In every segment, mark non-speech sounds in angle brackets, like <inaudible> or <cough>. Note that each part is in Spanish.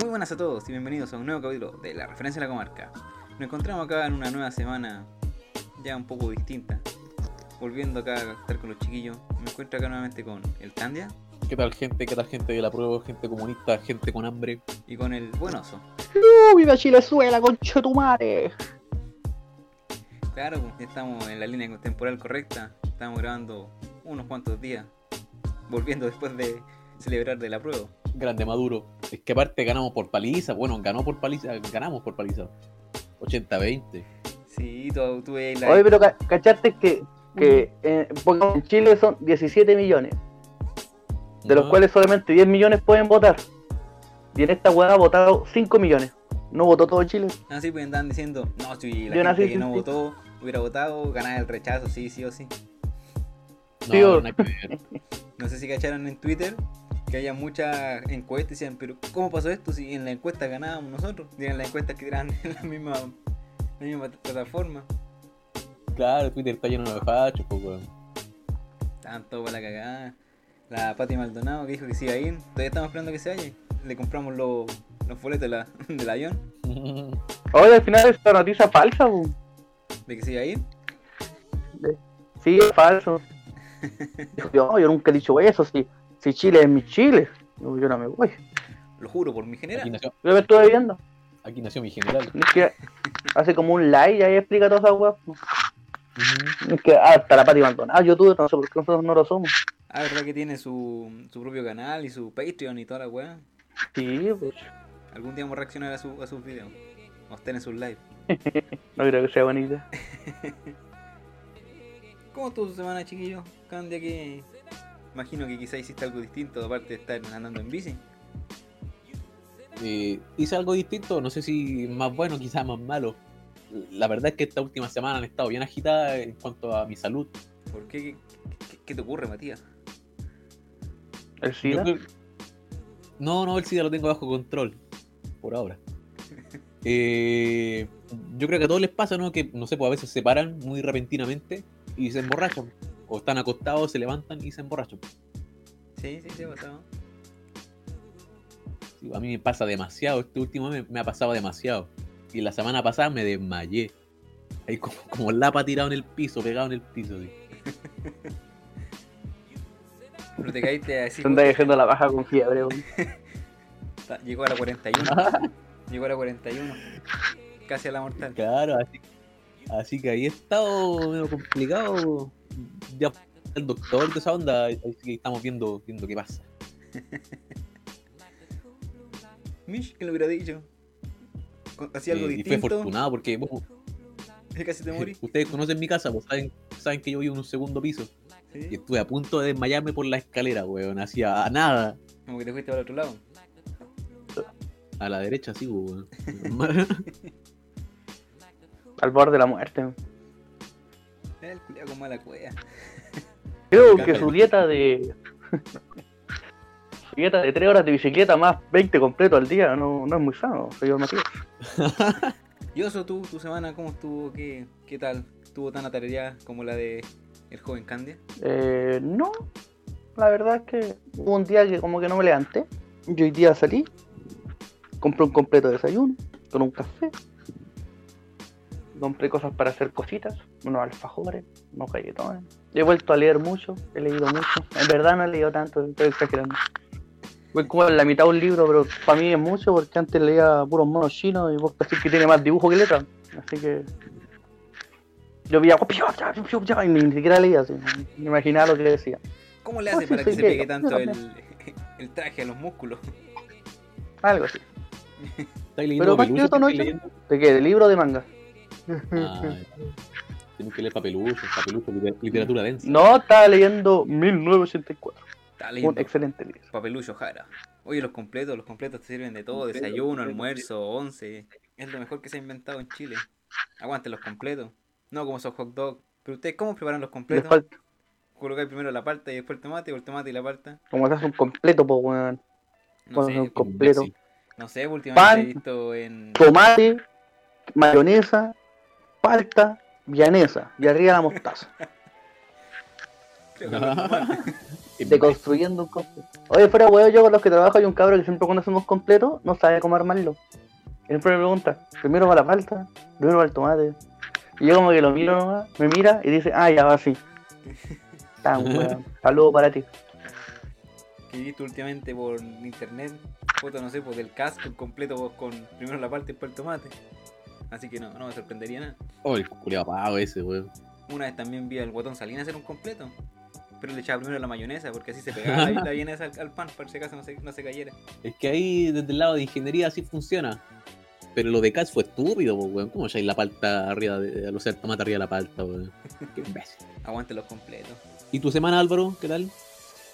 Muy buenas a todos y bienvenidos a un nuevo capítulo de La Referencia a la Comarca. Nos encontramos acá en una nueva semana ya un poco distinta. Volviendo acá a estar con los chiquillos. Me encuentro acá nuevamente con el Candia ¿Qué tal gente? ¿Qué tal gente de la prueba? Gente comunista, gente con hambre. y con el buen oso. ¡Uh, viva Chilezuela, concha tu madre! Claro, ya estamos en la línea temporal correcta. Estamos grabando unos cuantos días. Volviendo después de celebrar de la prueba. Grande Maduro. Es que aparte ganamos por paliza. Bueno, ganó por paliza. Ganamos por paliza. 80-20. Sí, tú, tú veías la... Oye, pero ca- cachaste que, que eh, en Chile son 17 millones, de los cuales solamente 10 millones pueden votar. Y en esta hueá ha votado 5 millones. No votó todo Chile. Ah, sí, pues andaban diciendo, no, si la Yo gente nací que no votó hubiera votado, ganaba el rechazo, sí, sí o sí. no, no hay que ver. No sé si cacharon en Twitter que había muchas encuestas y decían, pero ¿cómo pasó esto si en la encuesta ganábamos nosotros? Y en la encuesta que eran <laughs> en la misma, la misma plataforma. Claro, Twitter está lleno de fachos, pues, weón. Todos para la cagada. La Pati Maldonado que dijo que se iba a ir. Todavía estamos esperando que se vaya. Le compramos los, los boletos de la- <laughs> del avión <laughs> Oye, al final es una noticia falsa, bu. de que se iba a ir. Sí, es falso. Yo, yo nunca he dicho eso, si, si Chile es mi Chile. Yo, no me voy. Lo juro por mi general. nació, Yo me estuve viendo. aquí nació mi general. Es que hace como un like y ahí explica todas esas weas. Es que ah, hasta la Pati Maldonado, YouTube, no sé por qué nosotros no lo somos. Ah, verdad que tiene su, su propio canal y su Patreon y toda la weá. Sí, pues. Algún día vamos a reaccionar a, su, a sus videos. O estén en sus live. <laughs> No creo que sea buena idea. <laughs> ¿Cómo estuvo su semana, chiquillos? Candia que. Imagino que quizá hiciste algo distinto, aparte de estar andando en bici. Eh, hice algo distinto, no sé si más bueno, quizás más malo. La verdad es que esta última semana han estado bien agitadas en cuanto a mi salud. ¿Por qué? ¿Qué, te ocurre, Matías? El SIDA. creo- No, no, el SIDA lo tengo bajo control. Por ahora. <laughs> Eh, yo creo que a todos les pasa, ¿no? Que, no sé, pues a veces se paran muy repentinamente y se emborrachan. O están acostados, se levantan y se emborrachan. Sí, sí, sí, ha pasado. Sí, a mí me pasa demasiado. Este último mes me ha pasado demasiado. Y la semana pasada me desmayé. Ahí como, como lapa tirado en el piso, pegado en el piso. sí. <laughs> Pero te caíste así. Se anda dejando la baja con fiebre, <laughs> Llegó a la 41. <laughs> Llegó a la 41. Casi a la mortal. Claro, así, así que ahí he estado medio complicado. Ya el doctor de esa onda, así que estamos viendo, viendo qué pasa. <laughs> Mish, que lo hubiera dicho. Hacía algo Eh, y fue afortunado porque bueno, <laughs> Casi te morí. <laughs> ustedes conocen mi casa, pues saben, saben que yo vivo en un segundo piso. Y estuve a punto de desmayarme por la escalera, weón. Hacía nada. Como que te fuiste al otro lado. A la derecha, sí, weón. Al borde de la muerte. El culiao con mala cueva. <laughs> Creo que <laughs> su dieta de. su dieta de 3 horas de bicicleta más 20 completos al día no, no es muy sano, señor Matías. <laughs> Y Oso, tú, tu semana, ¿cómo estuvo? ¿Qué, qué tal? ¿Estuvo tan atareada como la de el joven Candia? Eh, no, la verdad es que hubo un día que como que no me levanté. Yo hoy día salí, compré un completo de desayuno con un café. Compré cosas para hacer cositas, unos alfajores, unos galletones. He vuelto a leer mucho, he leído mucho. En verdad no he leído tanto, estoy exagerando. Voy como en la mitad de un libro, pero para mí es mucho porque antes leía puros monos chinos y vos casi que tiene más dibujo que letra. Así que yo veía y ni siquiera leía así, me imaginaba lo que decía. ¿Cómo le Oh, hace <laughs> sí, para que soy se pegue yo tanto el, <laughs> el traje a los músculos? <laughs> Algo así. ¿Estáis leyendo Pero más que no. ¿De qué? ¿De libro o de manga? Ah, Tienes que leer papelucho, papelucho, liter- literatura densa. No, estaba leyendo 1984. Está Un lindo. excelente libro. Papelucho Jara. Oye, los completos, los completos te sirven de todo, desayuno, almuerzo, once. Es lo mejor que se ha inventado en Chile. Aguanten los completos. No como esos hot dogs. Pero ustedes, ¿cómo preparan los Le completos? falta, Colocáis primero la palta y después el tomate, o el tomate y la palta. como se hace un completo, pues, weón. No sé, completo. No sé, últimamente Pan. he visto en... Tomate, mayonesa, palta, vianesa y arriba la mostaza. <laughs> Normal. <laughs> Deconstruyendo un completo. Oye, fuera huevo, yo con los que trabajo hay un cabro que siempre cuando hacemos completo no sabe cómo armarlo. Siempre me pregunta, primero va la palta, primero va el tomate. Y yo como que lo miro nomás, me mira y dice, ah, ya va así. <laughs> Tan weón. Saludos para ti. Que he visto últimamente por internet, fotos, no sé, pues del casco completo con primero la parte y después el tomate. Así que no, no me sorprendería nada. Oh, el culiado apago ese, weón. Una vez también vi al guatón Salinas hacer un completo. Pero le echaba primero la mayonesa porque así se pegaba la, la mayonesa al, al pan para si acaso no se, no se cayera. Es que ahí, desde el lado de ingeniería, así funciona. Pero lo de Cats fue estúpido, weón. ¿Cómo echáis la palta arriba de. O sea, el tomate arriba de la palta, weón? Qué imbécil. <laughs> Aguante los completos. ¿Y tu semana, Álvaro? ¿Qué tal?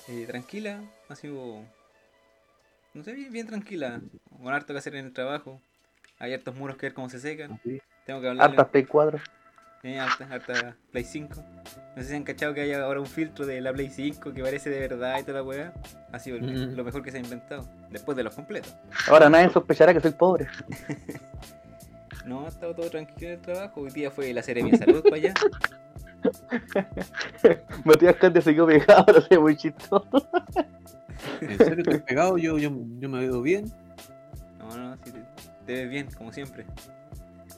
Eh, tranquila, ha sido. No sé, bien, bien tranquila. Con harto que hacer en el trabajo. Hay hartos muros que ver cómo se secan. Tengo que hablar. Hartas Play 4. Eh, harta, harta Play 5. No sé si han cachado que hay ahora un filtro de la Play 5 que parece de verdad y toda la weá. Ha sido el- Mm. lo mejor que se ha inventado. Después de los completos. Ahora nadie sospechará que soy pobre. <laughs> No, ha estado todo tranquilo en el trabajo. Hoy día fue la Seremia Salud para allá. <laughs> Matías Cante se quedó pegado, no sé, muy chistoso. ¿En serio te has pegado? Yo, yo, yo me veo bien. No, no, sí, te, ves bien, como siempre.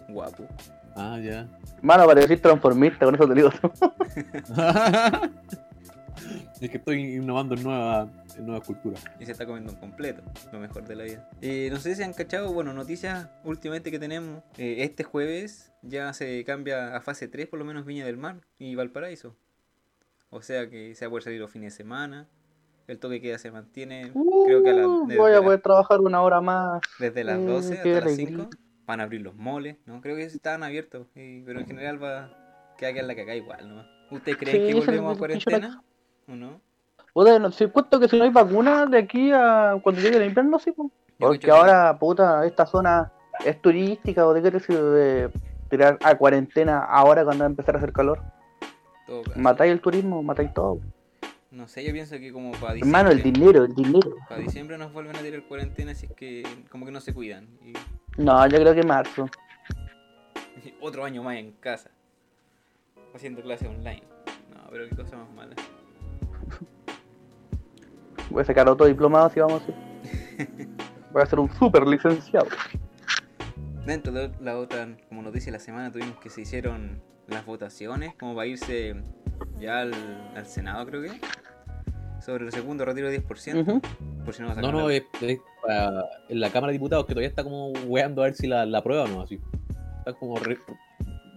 Guapo. Ah, ya. Mano, parecís transformista, con eso te digo. es que estoy innovando en nueva, en nueva cultura. Y se está comiendo un completo, lo mejor de la vida. Eh, no sé si han cachado, bueno, noticias últimamente que tenemos. Eh, este jueves ya se cambia a fase 3, por lo menos Viña del Mar y Valparaíso. O sea que se va a poder salir los fines de semana. El toque queda se mantiene, creo que a la- Uh, voy a la- poder trabajar una hora más. desde las Mm, 12 qué hasta las alegría. 5. Van a abrir los moles, ¿no? Creo que estaban abiertos, eh, pero en general va que haga la cagada igual, ¿no? ¿Ustedes creen Sí, que volvemos a cuarentena? ¿O no? Puta, no sé, cuento que si no hay vacuna de aquí a cuando llegue el invierno, sí, pues. Porque ahora, puta, esta zona es turística, ¿o de qué te sirve tirar a cuarentena ahora cuando va a empezar a hacer calor? Todo caso. Matáis el turismo, matáis todo. No sé, yo pienso que como para Hermano, el diciembre, dinero, el dinero. para diciembre nos vuelven a tirar cuarentena, así es que como que no se cuidan. Y, No, yo creo que marzo. <laughs> otro año más en casa, haciendo clases online. No, pero qué cosa más mala. Voy a sacar otro diplomado si vamos así. <laughs> Voy a ser un super licenciado. Dentro de la otra, como noticia de la semana, tuvimos que se hicieron las votaciones, como para irse ya al, al Senado, creo que, sobre el segundo retiro de 10%. Ujú. Por si no No, no, es, es para- en la Cámara de Diputados que todavía está como weando a ver si la, la aprueba o no, así. Está como re-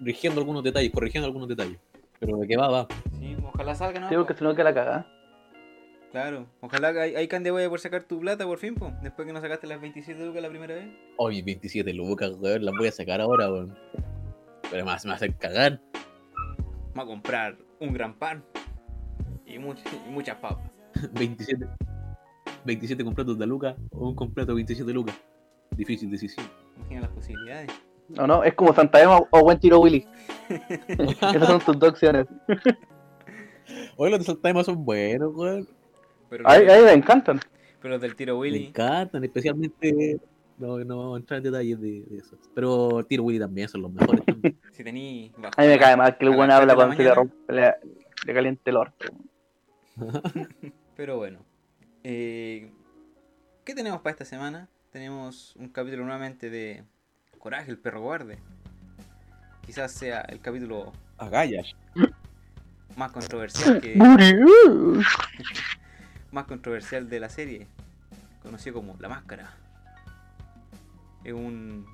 rigiendo algunos detalles, corrigiendo algunos detalles. Pero de qué va, va. Sí, ojalá salga, ¿no? Sí, porque si no queda la cagada. Claro, ojalá que hay, hay can de huella por sacar tu plata por fin, po, después que no sacaste las 27 lucas la primera vez. Oye, 27 lucas, weón, las voy a sacar ahora, weón. Pero más me va a hacer cagar. Vamos a comprar un gran pan y, much- y muchas papas. 27. 27 completos de lucas o un completo de 27 lucas. Difícil decisión. Imagina las posibilidades. No, no, es como Santa Ema o buen tiro Willy. <laughs> Esas son tus dos opciones. <laughs> Oye, los de Santa son buenos, weón. Pero, A mí, los, a mí me encantan. pero los del tiro Me Willy, encantan, especialmente. No, no vamos a entrar en detalles de, de eso. Pero Tiro Willy también son los mejores. <laughs> también. si tení A mí me cae mal que el buen habla cuando se le, rompe, le, le caliente el orto. <laughs> Pero bueno. eh, ¿Qué tenemos para esta semana? Tenemos un capítulo nuevamente de Coraje, el perro guarde. Quizás sea el capítulo Agallas. más controversial que <laughs> Murió. más controversial de la serie, conocido como La Máscara. Es un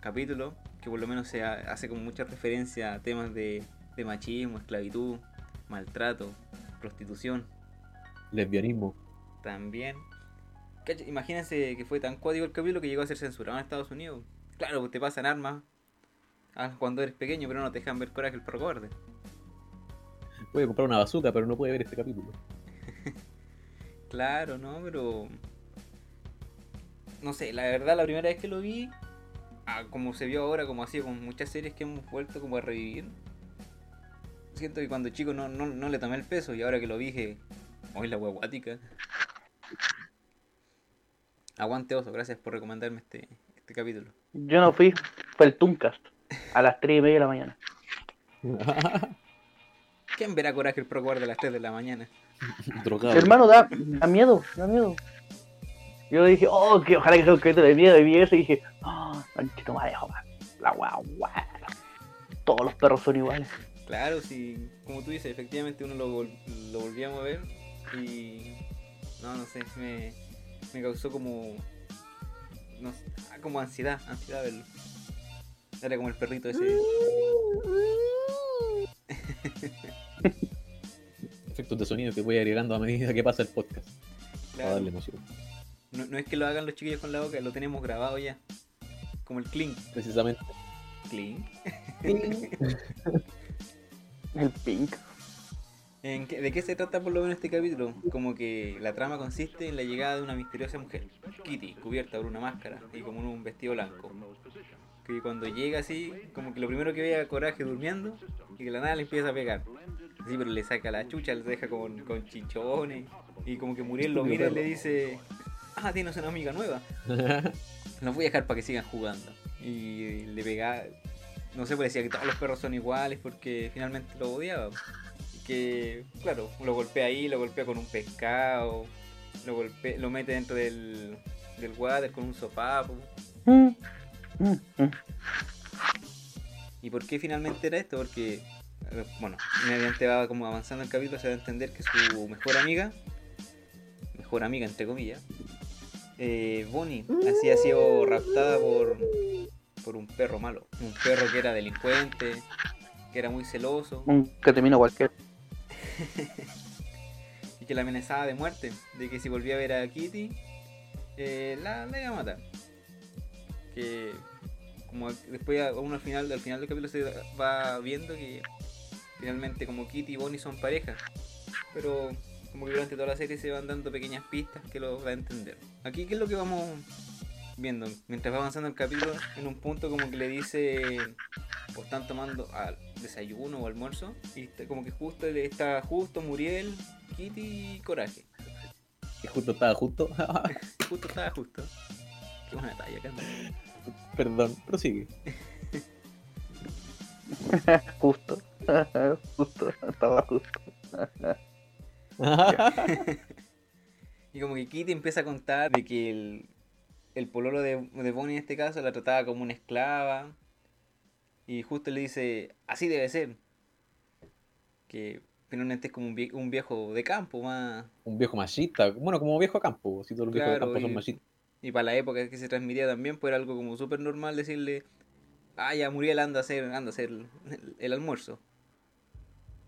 capítulo que por lo menos se ha- hace como mucha referencia a temas de, de machismo, esclavitud, maltrato, prostitución Lesbianismo. también. Imagínense que fue tan cuático el capítulo que llegó a ser censurado en Estados Unidos. Claro, pues te pasan armas ah, cuando eres pequeño, pero no te dejan ver coraje el perro cobarde. Puede comprar una bazooka, pero no puede ver este capítulo. <laughs> Claro, ¿no? Pero... No sé, la verdad la primera vez que lo vi, ah, como se vio ahora, como así, con muchas series que hemos vuelto como a revivir, siento que cuando chico no, no, no le tomé el peso y ahora que lo vi dije, hoy la huevuática. Aguante oso, gracias por recomendarme este, este capítulo. Yo no fui, fue el Tooncast. A las 3 y media de la mañana. <laughs> ¿Quién verá Coraje el Pro Guardia a las 3 de la mañana? Drogado. Hermano, da, da miedo, da miedo. Yo dije, oh, que ojalá que sea un crédito de miedo, y vi eso y dije, oh, manchito madre, joder, la guau, guau. Todos los perros son iguales. Claro, sí, como tú dices, efectivamente uno lo, vol- lo volvía a mover y. No, no sé, me, me causó como. No sé, ah, como ansiedad, ansiedad verlo. Era como el perrito ese. <laughs> Efectos de sonido que voy agregando a medida que pasa el podcast. Para darle emoción. No, no es que lo hagan los chiquillos con la boca, lo tenemos grabado ya. Como el clink. Precisamente. Clink. <laughs> El pink. ¿En qué- ¿De qué se trata por lo menos este capítulo? Como que la trama consiste en la llegada de una misteriosa mujer, Kitty, cubierta por una máscara y como en un vestido blanco. Que cuando llega así, como que lo primero que ve a Coraje durmiendo y que de la nada le empieza a pegar. Sí, pero le saca la chucha, le deja con, con chinchones y como que Muriel lo mira y le dice, ah, tienes una amiga nueva. <laughs> Los voy a dejar para que sigan jugando. Y le pega, no sé, pues decía que todos los perros son iguales porque finalmente lo odiaba. Que, claro, lo golpea ahí, lo golpea con un pescado, lo golpea, lo mete dentro del, del water con un sopapo. Mm, mm, mm. ¿Y por qué finalmente era esto? Porque, bueno, mediante va como avanzando el capítulo se va a entender que su mejor amiga, mejor amiga entre comillas, eh, Bonnie, así ha sido raptada por, por un perro malo. Un perro que era delincuente, que era muy celoso Un que termina cualquier. <laughs> y que la amenazaba de muerte, de que si volvía a ver a Kitty, eh, la, la iba a matar. Que como después uno al final, al final del capítulo se va viendo que finalmente como Kitty y Bonnie son pareja. Pero como que durante toda la serie se van dando pequeñas pistas que lo va a entender. Aquí qué es lo que vamos viendo mientras va avanzando el capítulo en un punto como que le dice o están tomando al desayuno o almuerzo y está- como que justo está justo Muriel, Kitty y Coraje. Y justo estaba justo. <laughs> Justo estaba justo. Qué buena talla, Carlos. Perdón, prosigue. <laughs> Justo. <laughs> justo. Estaba justo. <laughs> Y como que Kitty empieza a contar de que el, el pololo de, de Bonnie en este caso la trataba como una esclava. Y justo le dice, así debe ser. Que finalmente es como un, vie- un viejo de campo más... un viejo machista. Bueno, como viejo a campo. Si todos los viejos de Claro, campo son y- machistas. Y para la época que se transmitía también, pues era algo como súper normal decirle, ah, ya Muriel anda a hacer, anda a hacer el, el almuerzo.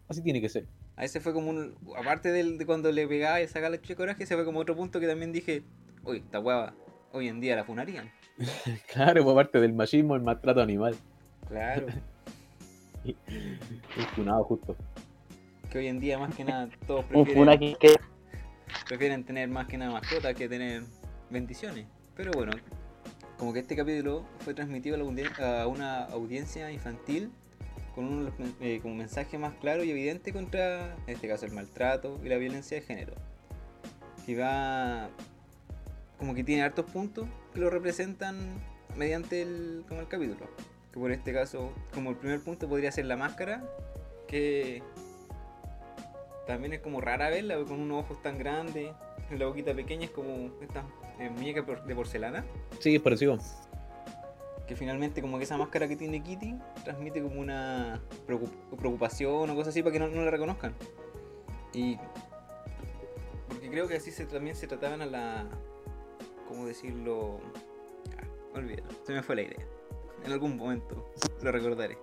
Así tiene que ser. A ese fue como un. Aparte del, de cuando le pegaba y sacaba la chucha de coraje, ese fue como otro punto que también dije, uy, esta hueva hoy en día la funarían. <laughs> Claro, por parte del machismo, el maltrato animal. Claro. <laughs> Un funado justo. que hoy en día más que nada <laughs> todos prefieren, que. prefieren tener más que nada mascotas que tener bendiciones. Pero bueno, como que este capítulo fue transmitido a, la audien- a una audiencia infantil con un eh, como mensaje más claro y evidente contra, en este caso, el maltrato y la violencia de género. Que va como que tiene hartos puntos que lo representan mediante el, como el capítulo. Que por este caso, como el primer punto podría ser la máscara, que también es como rara verla, con unos ojos tan grandes, la boquita pequeña es como esta eh, muñeca de porcelana, Sí, es parecido. Que finalmente como que esa máscara que tiene Kitty transmite como una preocup- preocupación o cosas así para que no, no la reconozcan. Y porque creo que así se, también se trataban a la, ¿cómo decirlo? Ah, olvídalo, se me fue la idea. En algún momento lo recordaré.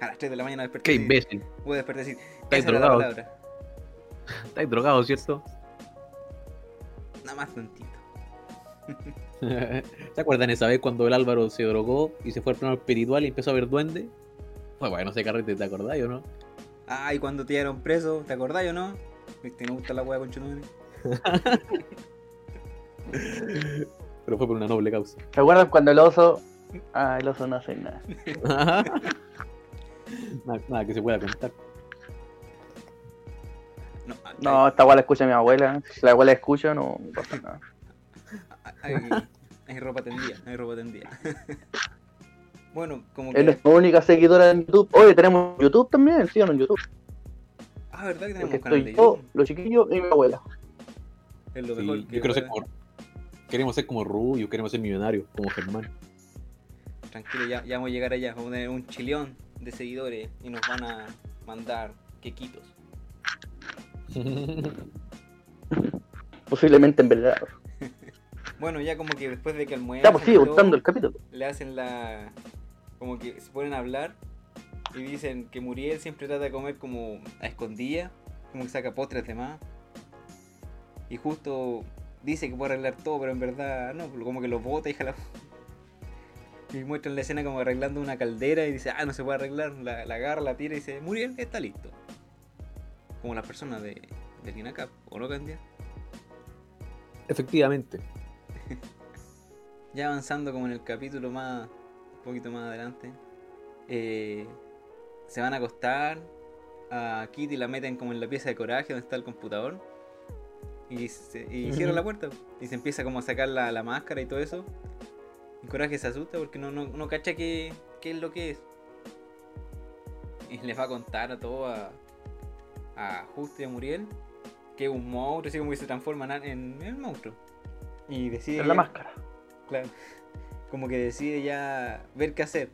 A las 3 de la mañana desperté. Qué imbécil. Voy a despertar decir, Estáis drogado. <laughs> Estáis drogado, ¿cierto? Nada más tantito. <laughs> <laughs> ¿Se acuerdan esa vez cuando el Álvaro se drogó y se fue al plano espiritual y empezó a ver duendes? Pues bueno, no sé carrete, ¿te acordás o no? Ah, y cuando te llevaron preso, ¿te acordás o no? Viste, me gusta la hueá con <laughs> Pero fue por una noble causa. ¿Se acuerdan cuando el oso. Ah, el oso no hace nada. <laughs> nada, nada que se pueda contar. No, No, esta weá la escucha mi abuela. Si la abuela escucha, no pasa nada. Hay, hay ropa tendida, hay ropa tendida. <laughs> bueno, como Es que. nuestra única seguidora en YouTube. Oye, tenemos YouTube también, sí o no en YouTube. Ah, ¿verdad que Porque tenemos canal estoy de yo, YouTube? los chiquillos y mi abuela. Es lo Sí, mejor yo que quiero ser como. Queremos ser como Rubio, queremos ser millonarios, como Germán. Tranquilo, ya, ya vamos a llegar allá. Vamos a tener un chilión de seguidores y nos van a mandar quequitos. <laughs> Posiblemente en verdad. Bueno, ya como que después de que almuerzan Ya, pues y todo, gustando el capítulo. le hacen la... Como que se ponen a hablar y dicen que Muriel siempre trata de comer como a escondida, como que saca postres de más. Y justo dice que puede arreglar todo, pero en verdad no, como que lo bota y jala. <laughs> Y muestran la escena como arreglando una caldera y dice, ah, no se puede arreglar, la, la agarra, la tira y dice, Muriel está listo. Como las personas de, de Lina Cap, ¿o no, Candia? Efectivamente. <laughs> Ya avanzando como en el capítulo más, un poquito más adelante, eh, se van a acostar, a Kitty la meten como en la pieza de coraje donde está el computador y, se, y Ujú. cierran la puerta y se empieza como a sacar la, la máscara y todo eso. Y Coraje se asusta porque no, no, no cacha qué, qué es lo que es. Y les va a contar a todo a, a Justo y a Muriel que es un monstruo, así como que se transforma en, en el monstruo. Y decide En la ya- máscara. Claro. Como que decide ya ver qué hacer.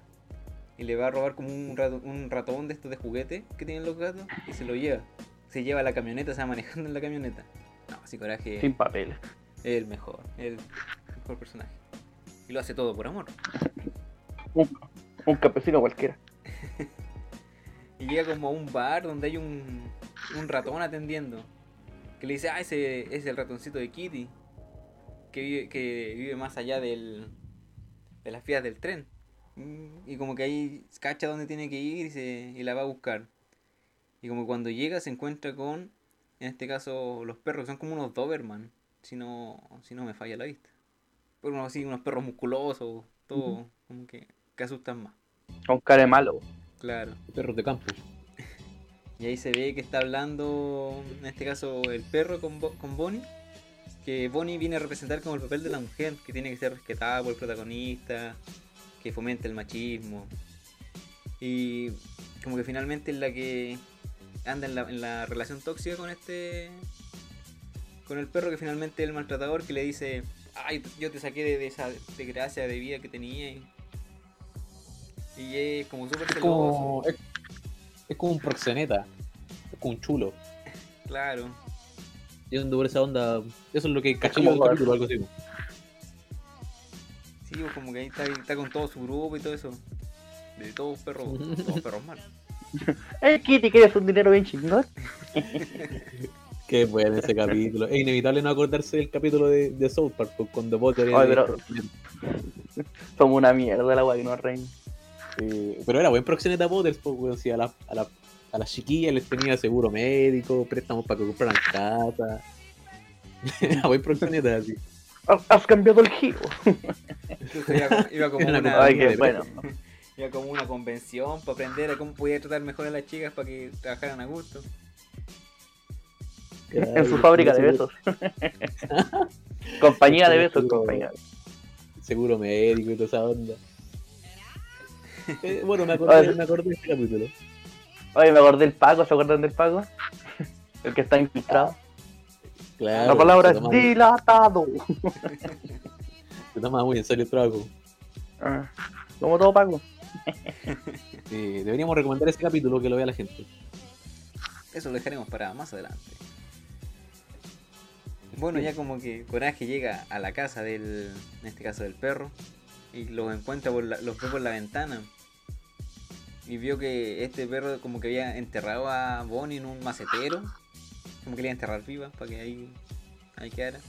Y le va a robar como un, rato- un ratón de estos de juguete que tienen los gatos y se lo lleva. Se lleva a la camioneta, se va manejando en la camioneta. No, así coraje Sin papeles. es el mejor, el mejor personaje. Y lo hace todo por amor. Un, un campesino cualquiera. <laughs> Y llega como a un bar donde hay un, un ratón atendiendo. Que le dice, ah, ese es el ratoncito de Kitty. Que vive, que vive más allá del, de las vías del tren. Mm, Y como que ahí cacha dónde tiene que ir y, se, y la va a buscar. Y como cuando llega se encuentra con, en este caso, los perros, que son como unos Doberman. Si no, si no me falla la vista. Pero unos así, unos perros musculosos, todo como que, que asustan más. Con cara de malo. Claro. Perros de campo. <laughs> Y ahí se ve que está hablando, en este caso, el perro con, Bo- con Bonnie. Que Bonnie viene a representar como el papel de la mujer, que tiene que ser respetada por el protagonista, que fomenta el machismo. Y como que finalmente es la que anda en la, en la relación tóxica con este. con el perro, que finalmente es el maltratador que le dice: Ay, yo te saqué de, de esa desgracia de vida que tenía. Y, y es como súper celoso. es como un proxeneta. Es como un chulo. Claro. Yendo por esa onda. Eso es lo que caché como capítulo, algo así. Sí, pues como que ahí está, está con todo su grupo y todo eso. De todos perros, <laughs> todos perros malos. Eh, Kitty, ¿quieres un dinero bien chingón? <laughs> Qué bueno ese capítulo. Es inevitable no acordarse del capítulo de, de South Park pues, cuando Potter Ay, era- pero- Somos una mierda la agua que nos reina. Eh, pero era buen proxeneta Potter, pues, weón, si a la, a, la, a las chiquillas les tenía seguro médico, préstamos para que compraran casa. <laughs> era buen proxeneta, así. Has, cambiado el giro. Iba, iba como <laughs> una una, Ay, bueno. <laughs> iba como una convención para aprender a cómo podía tratar mejor a las chicas para que trabajaran a gusto. En su fábrica de besos. compañía de besos, compañía. Seguro médico y toda esa onda. Eh, bueno, me acordé, me acordé de este capítulo. Oye, me acordé del Paco, ¿se acuerdan del Paco? <laughs> El que está infiltrado. Claro, la palabra es dilatado. <laughs> se tomaba muy en serio el trabajo. Ah, Como todo Paco. <laughs> Eh, deberíamos recomendar ese capítulo que lo vea la gente. Eso lo dejaremos para más adelante. Bueno, ya como que Coraje llega a la casa del, en este caso del perro, y los encuentra, por la- los ve por la ventana. Y vio que este perro como que había enterrado a Bonnie en un macetero, como que le iba a enterrar viva para que ahí, ahí quedara.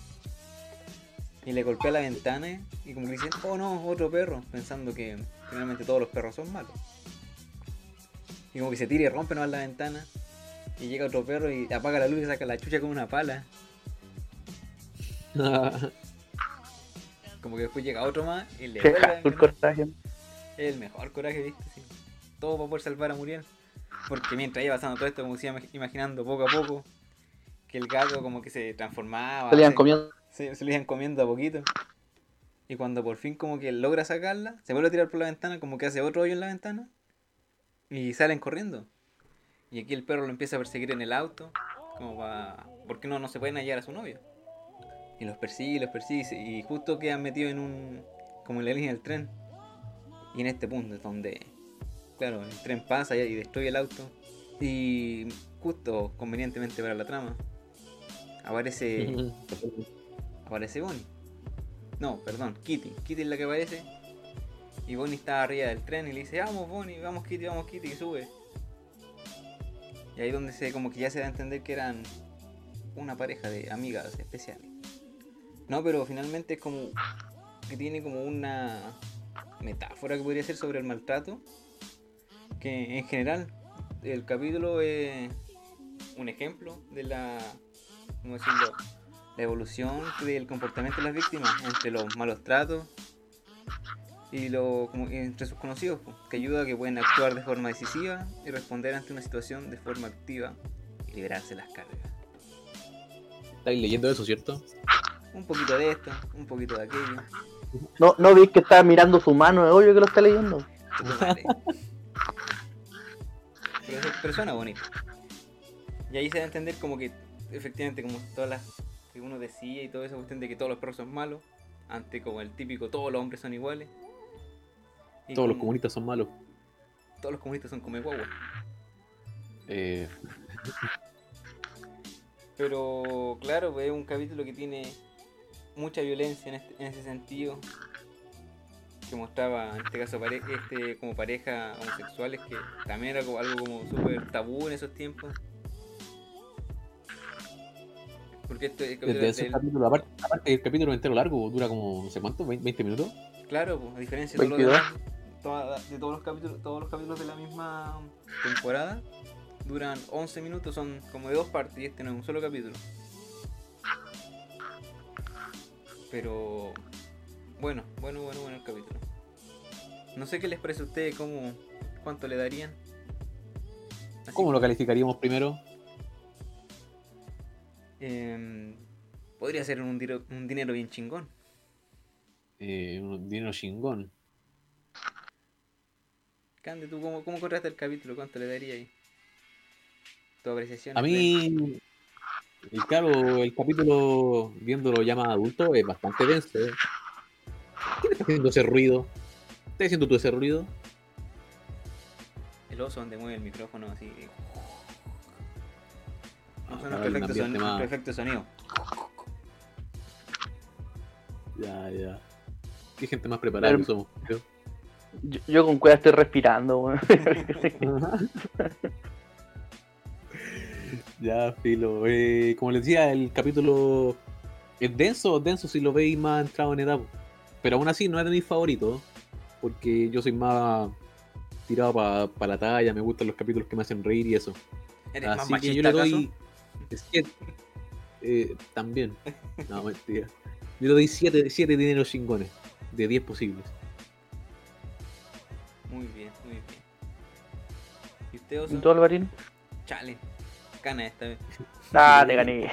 Y le golpea la ventana y como que dice, oh no, otro perro, pensando que finalmente todos los perros son malos. Y como que se tira y rompe nomás la ventana. Y llega otro perro y apaga la luz y saca la chucha con una pala. <laughs> Como que después llega otro más y le vuelve el mejor coraje, viste, sí. Todo para poder salvar a Muriel. Porque mientras iba pasando todo esto, como se iba imag- imaginando poco a poco, que el gato como que se transformaba. Se le iban comiendo. se, se le iban comiendo a poquito. Y cuando por fin como que logra sacarla, se vuelve a tirar por la ventana, como que hace otro hoyo en la ventana. Y salen corriendo. Y aquí el perro lo empieza a perseguir en el auto, como va... Porque no, no se pueden hallar a su novio. Y los persigue, los persigue, y justo quedan metidos en un... como en la línea del tren. Y en este punto es donde, claro, el tren pasa y destruye el auto. Y justo, convenientemente para la trama, aparece, <laughs> aparece Bonnie. No, perdón, Kitty. Kitty es la que aparece. Y Bonnie está arriba del tren y le dice, vamos Bonnie, vamos Kitty, vamos Kitty, y sube. Y ahí donde se como que ya se da a entender que eran una pareja de amigas especiales. No, pero finalmente es como que tiene como una metáfora que podría ser sobre el maltrato. Que en general el capítulo es un ejemplo de la, ¿cómo decirlo? La evolución del comportamiento de las víctimas entre los malos tratos y lo, como, entre sus conocidos, que ayuda a que pueden actuar de forma decisiva y responder ante una situación de forma activa y liberarse de las cargas. ¿Estáis leyendo eso, cierto? Un poquito de esto, un poquito de aquello. No, no vi que estaba mirando su mano, es obvio que lo está leyendo. Pero es persona bonita. Y ahí se da a entender como que efectivamente como todas las que uno decía y todo eso, cuestión de que todos los perros son malos, ante como el típico todos los hombres son iguales. Y Todos los comunistas son malos. Todos los comunistas son como guagua. Eh, Pero claro, pues, es un capítulo que tiene mucha violencia en, este- en ese sentido. Que mostraba, en este caso, pare- este, como pareja homosexuales, que también era como algo como súper tabú en esos tiempos. Porque este el capítulo desde del- capítulo, aparte, aparte el capítulo entero largo, dura como, no sé cuánto, 20, 20 minutos. Claro, pues, a diferencia de, todos los 22. demás- toda- de todos los capítulos, todos los capítulos de la misma temporada, duran 11 minutos, son como de dos partes y este no es un solo capítulo. Pero bueno, bueno, bueno, bueno el capítulo. No sé qué les parece a ustedes, cómo, cuánto le darían. Así ¿Cómo lo calificaríamos primero? em, podría ser un, un dinero bien chingón. Eh, un dinero chingón. Cande, ¿tú cómo, cómo cortaste el capítulo? ¿Cuánto le daría ahí? Tu apreciación. A mí, y claro, el capítulo, viéndolo ya más adulto, es bastante denso. ¿eh? ¿Quién está haciendo ese ruido? ¿Estás haciendo tú ese ruido? El oso donde mueve el micrófono así. No Ah, son para los el efectos, ambiente más- de sonido. Ya, ya. Qué gente más preparada Pero- que somos. yo. Yo, yo con cueva estoy respirando, weón. <laughs> ya, filo. Eh, como les decía, el capítulo es denso, denso si lo veis más entrado en edad. Pero aún así no es de mis favoritos. Porque yo soy más tirado para la talla, me gustan los capítulos que me hacen reír y eso. ¿Eres más Así que yo le doy 7. Eh, también. No, mentira. Yo le doy 7 siete dineros chingones. De 10 posibles. Muy bien, muy bien. ¿Y usted, oso? ¿Y tú, Alvarín? Chale. Cana esta vez. <laughs> Ah, te gané.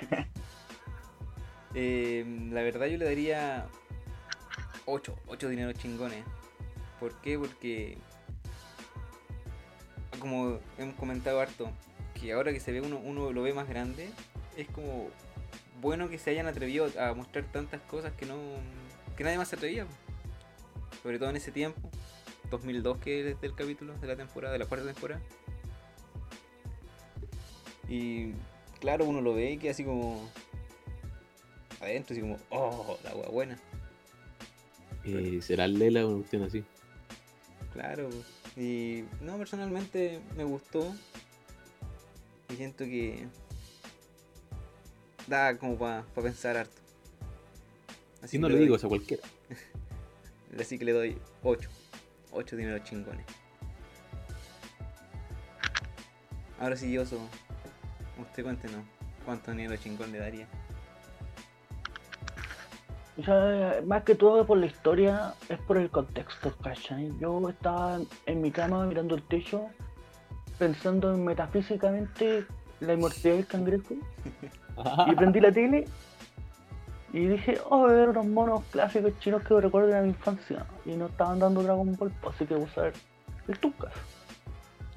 Eh, la verdad yo le daría 8, 8 dineros chingones. ¿Por qué? Porque como hemos comentado harto, que ahora que se ve uno, uno lo ve más grande, es como bueno que se hayan atrevido a mostrar tantas cosas que no que nadie más se atrevía. Sobre todo en ese tiempo, 2002 que es del capítulo de la temporada, de la cuarta temporada. Y claro, uno lo ve y queda así como adentro, así como, oh, la agua buena. Eh, ¿Será Lela o una cuestión así? Claro. Y no, personalmente me gustó. Y siento que da como para pensar harto. Así no le doy- digo eso a cualquiera. <laughs> Así que le doy 8. 8 dineros chingones. Ahora sí, Oso. Usted cuéntenos. ¿Cuánto dinero chingón le daría? O sea, más que todo por la historia, es por el contexto, ¿cachai? Yo estaba en mi cama mirando el techo, pensando en metafísicamente la inmortalidad del cangrejo, <laughs> y prendí la tele y dije, oh, voy a ver unos monos clásicos chinos que me recuerden a mi infancia. Y no estaban dando Dragon Ball, pues, así que puse a ver el Tucas.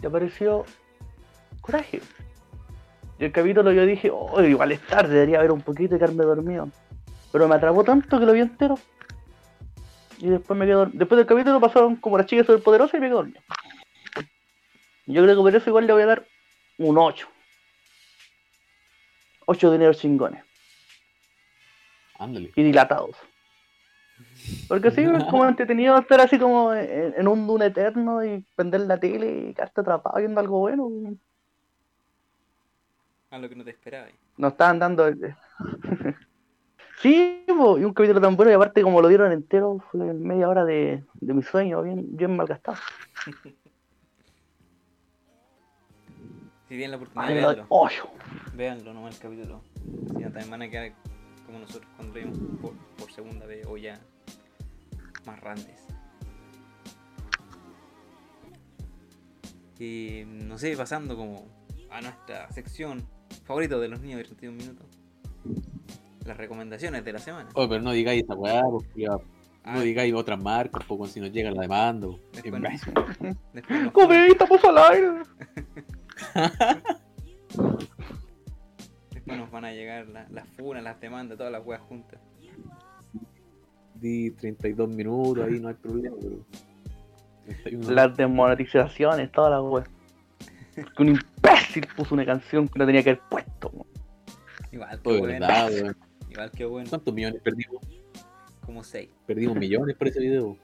Y apareció coraje. Y el capítulo yo dije, oh, igual es tarde, debería ver un poquito y quedarme dormido. Pero me atrapó tanto que lo vi entero. Y después me quedo Después del capítulo pasaron como las chicas superpoderosas y me quedé dormido. Yo creo que por eso igual le voy a dar un 8. 8 dineros chingones Ándale. y dilatados. Porque sí, es <laughs> como entretenido estar así como en, en un dune eterno y prender la tele y quedarte atrapado viendo algo bueno. A lo que no te esperaba. Nos estaban dando. <laughs> sí, po, y un capítulo tan bueno y aparte como lo dieron entero fue media hora de, de mi sueño, bien, bien malgastado. Si tienen la oportunidad, Ay, véanlo. 8. Véanlo nomás el capítulo. Si no, también van a quedar como nosotros cuando lo vimos por, por segunda vez o ya más grandes. Y no sé, pasando como a nuestra sección favorito de los niños de 31 minutos. Las recomendaciones de la semana. Oye, pero no digáis esa weá, porque no Ah, digáis otras marcas, poco si nos llega la demanda. Después Imbécil. <laughs> Después nos, ¡Come, estamos al aire! <laughs> después nos van a llegar la- las funas, las demandas, todas las weas juntas. Di 32 minutos, ahí no hay problema, pero. 31 Las desmonetizaciones, todas las weas. Que un imbécil puso una canción que no tenía que haber puesto. Igual bueno. verdad. Igual que bueno. ¿Cuántos millones perdimos? Como 6. Perdimos millones por ese video.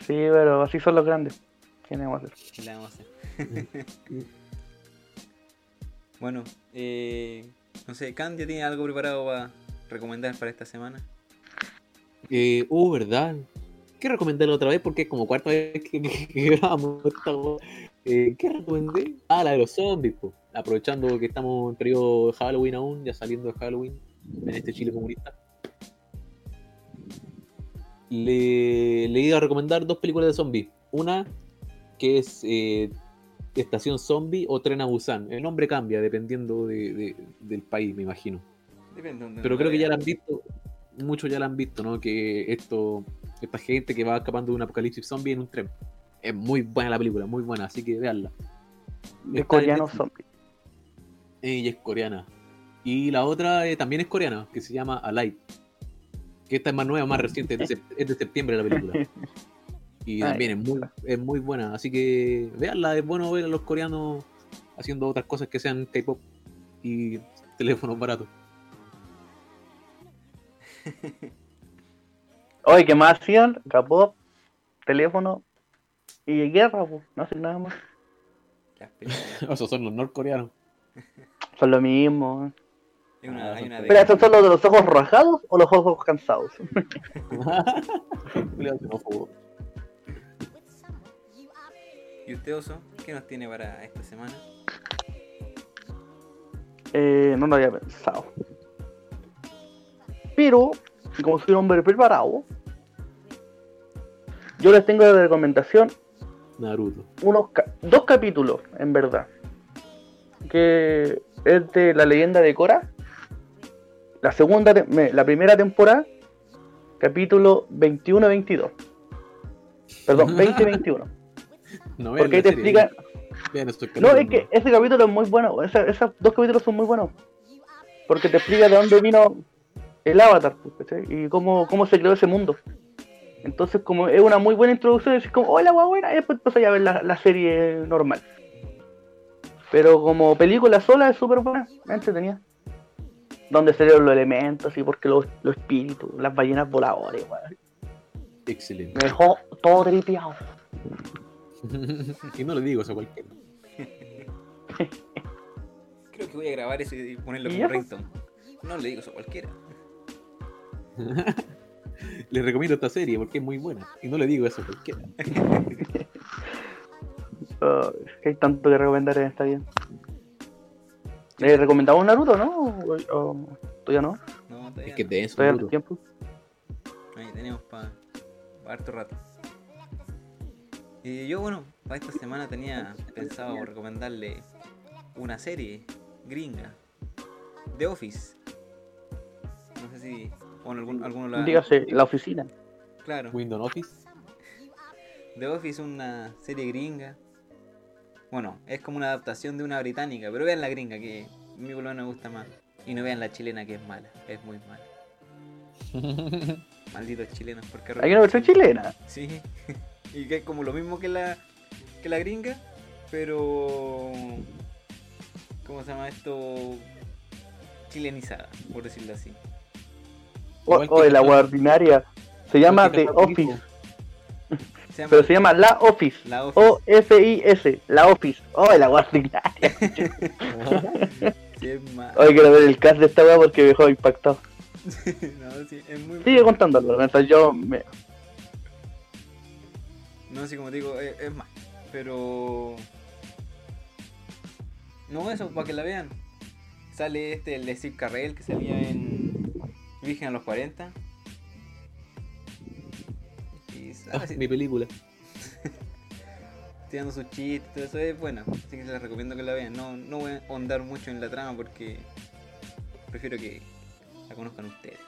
Sí, pero así son los grandes. ¿Qué le vamos a hacer? ¿Qué le vamos a hacer? bueno, eh, no sé, Candia tiene algo preparado para recomendar para esta semana. Eh, uh, verdad. ¿Qué recomendé la otra vez? Porque es como cuarta vez que, que- que grabamos esta. Eh, ¿Qué recomendé? Ah, la de los zombies, po. Aprovechando que estamos en periodo de Halloween aún, ya saliendo de Halloween, en este Chile comunista. Le, le iba a recomendar dos películas de zombies. Una que es eh, Estación Zombie o Tren a Busan. El nombre cambia dependiendo de- de- del país, me imagino. Depende de donde Pero creo que ya la han visto, muchos ya la han visto, ¿no? Que esto, esta gente que va escapando de un apocalipsis zombie en un tren. Es muy buena la película, muy buena, así que veanla. De zombies. Ella es coreana. Y la otra eh, también es coreana, que se llama Alive. Que esta es más nueva, más <laughs> reciente, es de, sep- es de septiembre la película. Y Ay, también es muy, es muy buena, así que veanla, es bueno ver a los coreanos haciendo otras cosas que sean K-pop y teléfonos baratos. <laughs> Oye, ¿qué más hacían? Capó, teléfono y guerra, pues. No hacen nada más. Esos <laughs> son los norcoreanos. Son lo mismo. Una, Ah, hay una de Espera, ¿estos son los de los ojos rajados o los ojos cansados? <laughs> ¿Y usted, Oso? ¿Qué nos tiene para esta semana? Eh, no lo había pensado. Pero, como soy un hombre preparado, yo les tengo de recomendación Naruto. unos ca- dos capítulos, en verdad. Que es de la leyenda de Korra. La segunda, la primera temporada, capítulo 21-22. Perdón, <laughs> 20-21. No Porque ahí te estos No, es que ese capítulo es muy bueno. esos dos capítulos son muy buenos. Porque te explica de dónde vino el avatar pues, ¿cachai? y cómo, cómo se creó ese mundo. Entonces, como es una muy buena introducción, es como, hola, guau, buena, y después empezás a ver la, la serie normal. Pero como película sola es súper buena, entretenida. Donde se dieron los elementos y porque los, los espíritus, las ballenas voladoras, weón. Excelente. Me dejó todo tripeado. <laughs> y no le digo eso a cualquiera. Creo que voy a grabar eso y ponerlo ¿Y como ringtone. No le digo eso a cualquiera. <laughs> Les recomiendo esta serie porque es muy buena. Y no le digo eso a cualquiera. <laughs> Que hay tanto que recomendar en esta vida. ¿Le recomendamos Naruto, no? O, o- todavía no, No, todavía Es que no. de eso. todavía hay Naruto. tiempo. Ahí tenemos para harto rato. Y yo, bueno, para esta semana tenía pensado recomendarle una serie gringa, The Office. No sé si bueno, algún, alguno la. Dígase, la oficina. Claro, Windows Office. The Office es una serie gringa Bueno, es como una adaptación de una británica, pero vean la gringa, que a mí por lo menos me gusta más. Y no vean la chilena, que es mala, es muy mala. <laughs> Malditos chilenos, porque Hay una versión chilena. Sí, <laughs> y que es como lo mismo que la, que la gringa, pero. ¿Cómo se llama esto? Chilenizada, por decirlo así. O, o de la guardinaria. Se llama The Office. <laughs> Pico. Se llama, Pero se llama La Office. La Office. O-F-I-S. La Office. Oh. Sí, es <laughs> <laughs> ma- Hoy quiero ver el cast de esta weá porque me dejó impactado. <laughs> no, sí, es muy Sigue contándolo. Mientras yo me. No, así como te digo, es, es más. Pero. No, eso, para que la vean. Sale este, el de Steve Carrell, que salía en Virgen a los 40. Así, <laughs> Mi película. <laughs> tirando sus chistes, todo eso es bueno. Así que les recomiendo que la vean. No, no voy a ahondar mucho en la trama porque prefiero que la conozcan ustedes.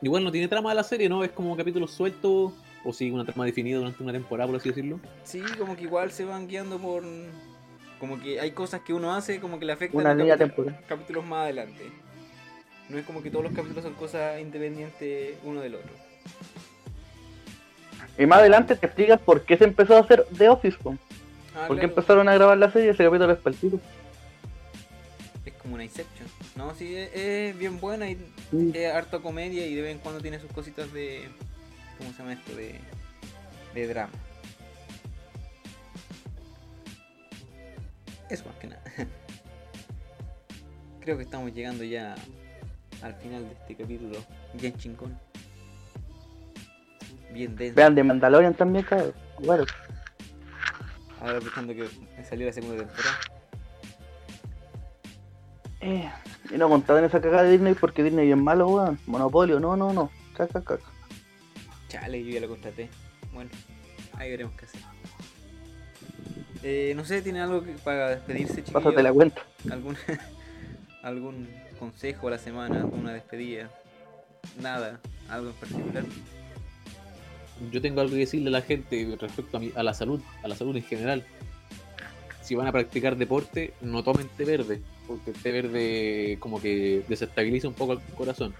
Igual no tiene trama la serie, ¿no? Es como capítulos sueltos. O sí, una trama definida durante una temporada, por así decirlo. Sí, como que igual se van guiando por. Como que hay cosas que uno hace como que le afectan Una a línea capítulos más adelante. No es como que todos los capítulos son cosas independientes uno del otro. Y más adelante te explican por qué se empezó a hacer The Office. Ah, ¿Por qué claro, empezaron a grabar la serie? Ese capítulo es para el tiro. Es como una Inception. No, sí, es, es bien buena y es harto comedia y de vez en cuando tiene sus cositas de. ¿Cómo se llama esto? De, de drama. Eso más que nada. <laughs> Creo que estamos llegando ya al final de este capítulo. Bien chingón. Bien denso. Vean de Mandalorian también, cabrón. Bueno, Ahora buscando que salió la segunda temporada. eh, y no contaban esa cagada de Disney porque Disney es malo, weón. Monopolio, no, no, no. Caca, caca. Chale, yo ya lo contraté. Bueno, ahí veremos qué hacer. Eh, no sé, ¿tiene algo que- para despedirse, chiquillos? Pásate la cuenta. ¿Algún, <laughs> ¿Algún consejo a la semana? ¿Alguna despedida? Nada, algo en particular. Yo tengo algo que decirle a la gente respecto a, mi- a la salud, a la salud en general. Si van a practicar deporte, no tomen té verde, porque el té verde como que desestabiliza un poco el corazón.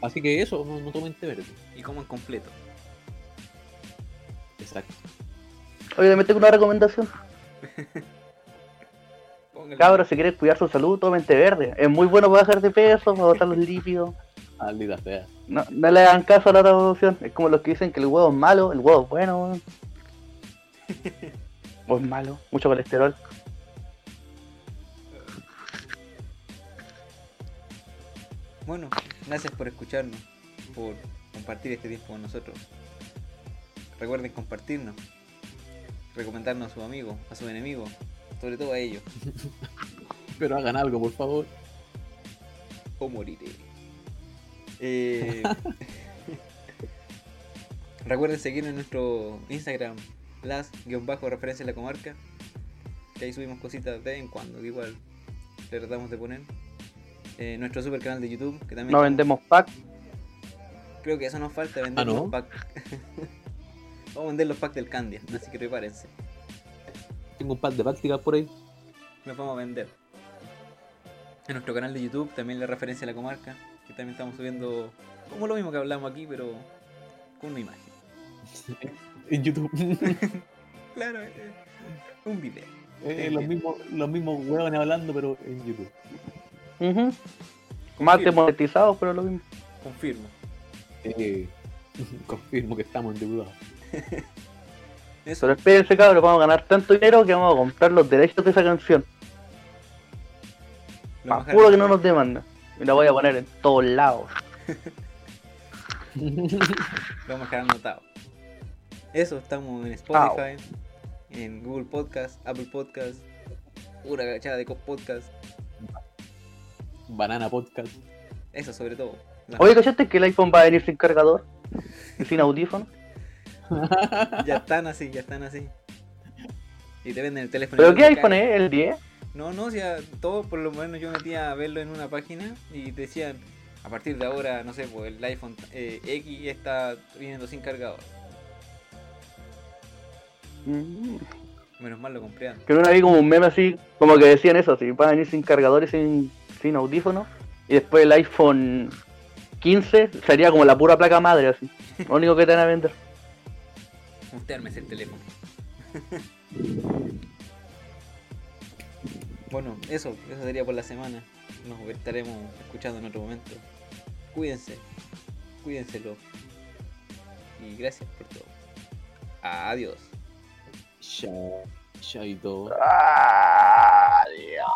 Así que eso, no, no tomen té verde. Y como en completo. Exacto. Oye, me tengo una recomendación. <laughs> Cabros, si quieren cuidar su salud, tomen té verde. Es muy bueno para bajar de peso, para botar los lípidos. Maldita sea. No, no le hagan caso a la otra opción. Es como los que dicen que el huevo es malo, el huevo es bueno. <laughs> O es malo, mucho colesterol. Bueno, gracias por escucharnos, por compartir este tiempo con nosotros. Recuerden compartirnos, recomendarnos a su amigo, a su enemigo, sobre todo a ellos, <laughs> Pero hagan algo, por favor. o moriré. Eh, <laughs> Recuerden seguirnos en nuestro Instagram, las-referencia en la comarca, que ahí subimos cositas de vez en cuando, que igual le tratamos de poner. Eh, nuestro super canal de YouTube, que también No vendemos pack. Creo que eso nos falta vender Ah, ¿no? los packs. <laughs> Vamos a vender los packs del Candia, así que prepárense. Tengo un par de prácticas por ahí. Los vamos a vender. En nuestro canal de YouTube también la referencia a la comarca, también estamos subiendo como lo mismo que hablamos aquí, pero con una imagen. <laughs> En YouTube. <laughs> Claro, eh, un video. Eh, los, mismos, los mismos huevones hablando, pero en YouTube. Ujú. Más Sí. desmonetizados, pero lo mismo. Confirmo. Eh, <laughs> confirmo que estamos endeudados. Eso, Pero espérense, cabros, vamos a ganar tanto dinero que vamos a comprar los derechos de esa canción. lo Más puro que no nos demandan. Y la voy a poner en todos lados. <laughs> lo vamos a dejar anotado. Eso, estamos en Spotify, en Google Podcast, Apple Podcast, una agachada de podcast. Banana Podcast. Eso sobre todo. Oye, ¿cachaste que el iPhone va a venir sin cargador? Y sin audífono. <laughs> Ya están así, ya están así. Y te venden el teléfono. ¿Pero qué iPhone es? ¿El 10? No, no, o sea, todo por lo menos yo metía a verlo en una página y decían, a partir de ahora, no sé, pues el iPhone eh, X está viniendo sin cargador. Mm. Menos mal lo compré antes. Que no vi como un meme así, como que decían eso, así, va a venir sin cargador y sin, sin audífonos. Y después el iPhone 15 sería como la pura placa madre, así. Lo único que te van a vender. <laughs> Usted el teléfono. <laughs> Bueno, eso, eso sería por la semana. Nos estaremos escuchando en otro momento. Cuídense, cuídense cuídenselo. Y gracias por todo. Adiós. Chao. Chaito. Adiós.